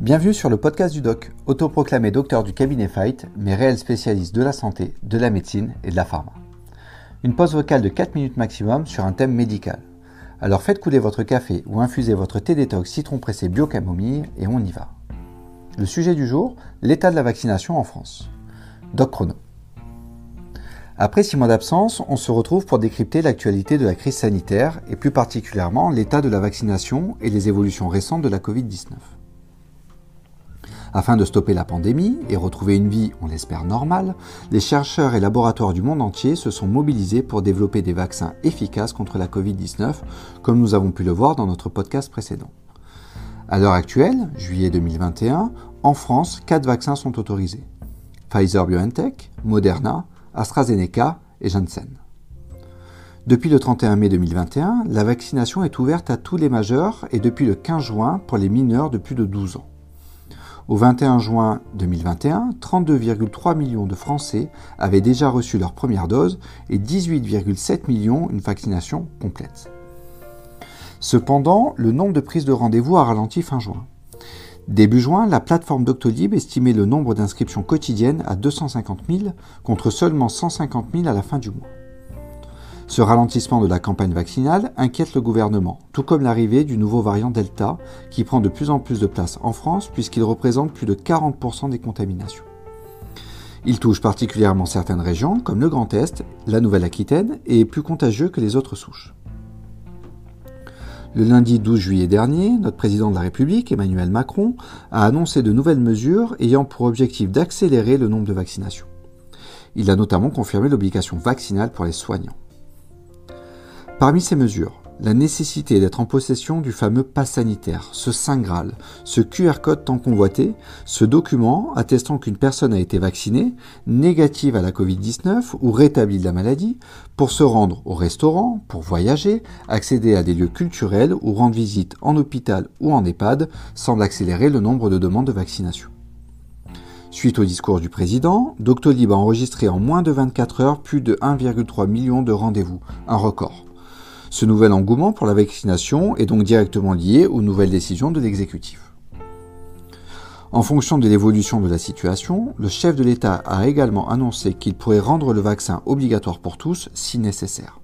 Bienvenue sur le podcast du doc, autoproclamé docteur du cabinet Fight, mais réel spécialiste de la santé, de la médecine et de la pharma. Une pause vocale de 4 minutes maximum sur un thème médical. Alors faites couler votre café ou infusez votre thé détox citron pressé bio camomille et on y va. Le sujet du jour, l'état de la vaccination en France. Doc Chrono. Après six mois d'absence, on se retrouve pour décrypter l'actualité de la crise sanitaire et plus particulièrement l'état de la vaccination et les évolutions récentes de la Covid-19. Afin de stopper la pandémie et retrouver une vie, on l'espère, normale, les chercheurs et laboratoires du monde entier se sont mobilisés pour développer des vaccins efficaces contre la Covid-19, comme nous avons pu le voir dans notre podcast précédent. À l'heure actuelle, juillet 2021, en France, quatre vaccins sont autorisés. Pfizer BioNTech, Moderna, AstraZeneca et Janssen. Depuis le 31 mai 2021, la vaccination est ouverte à tous les majeurs et depuis le 15 juin pour les mineurs de plus de 12 ans. Au 21 juin 2021, 32,3 millions de Français avaient déjà reçu leur première dose et 18,7 millions une vaccination complète. Cependant, le nombre de prises de rendez-vous a ralenti fin juin. Début juin, la plateforme Doctolib estimait le nombre d'inscriptions quotidiennes à 250 000 contre seulement 150 000 à la fin du mois. Ce ralentissement de la campagne vaccinale inquiète le gouvernement, tout comme l'arrivée du nouveau variant Delta, qui prend de plus en plus de place en France puisqu'il représente plus de 40% des contaminations. Il touche particulièrement certaines régions comme le Grand Est, la Nouvelle-Aquitaine et est plus contagieux que les autres souches. Le lundi 12 juillet dernier, notre président de la République, Emmanuel Macron, a annoncé de nouvelles mesures ayant pour objectif d'accélérer le nombre de vaccinations. Il a notamment confirmé l'obligation vaccinale pour les soignants. Parmi ces mesures, la nécessité d'être en possession du fameux pass sanitaire, ce Saint Graal, ce QR code tant convoité, ce document attestant qu'une personne a été vaccinée, négative à la Covid-19 ou rétablie de la maladie, pour se rendre au restaurant, pour voyager, accéder à des lieux culturels ou rendre visite en hôpital ou en EHPAD, semble accélérer le nombre de demandes de vaccination. Suite au discours du président, Doctolib a enregistré en moins de 24 heures plus de 1,3 million de rendez-vous, un record. Ce nouvel engouement pour la vaccination est donc directement lié aux nouvelles décisions de l'exécutif. En fonction de l'évolution de la situation, le chef de l'État a également annoncé qu'il pourrait rendre le vaccin obligatoire pour tous si nécessaire.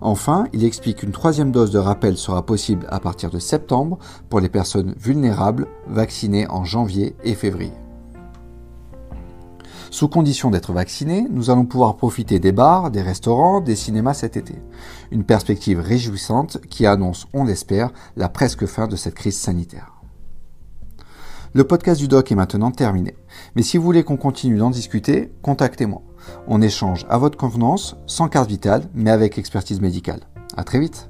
Enfin, il explique qu'une troisième dose de rappel sera possible à partir de septembre pour les personnes vulnérables vaccinées en janvier et février. Sous condition d'être vacciné, nous allons pouvoir profiter des bars, des restaurants, des cinémas cet été. Une perspective réjouissante qui annonce, on l'espère, la presque fin de cette crise sanitaire. Le podcast du doc est maintenant terminé. Mais si vous voulez qu'on continue d'en discuter, contactez-moi. On échange à votre convenance, sans carte vitale, mais avec expertise médicale. À très vite!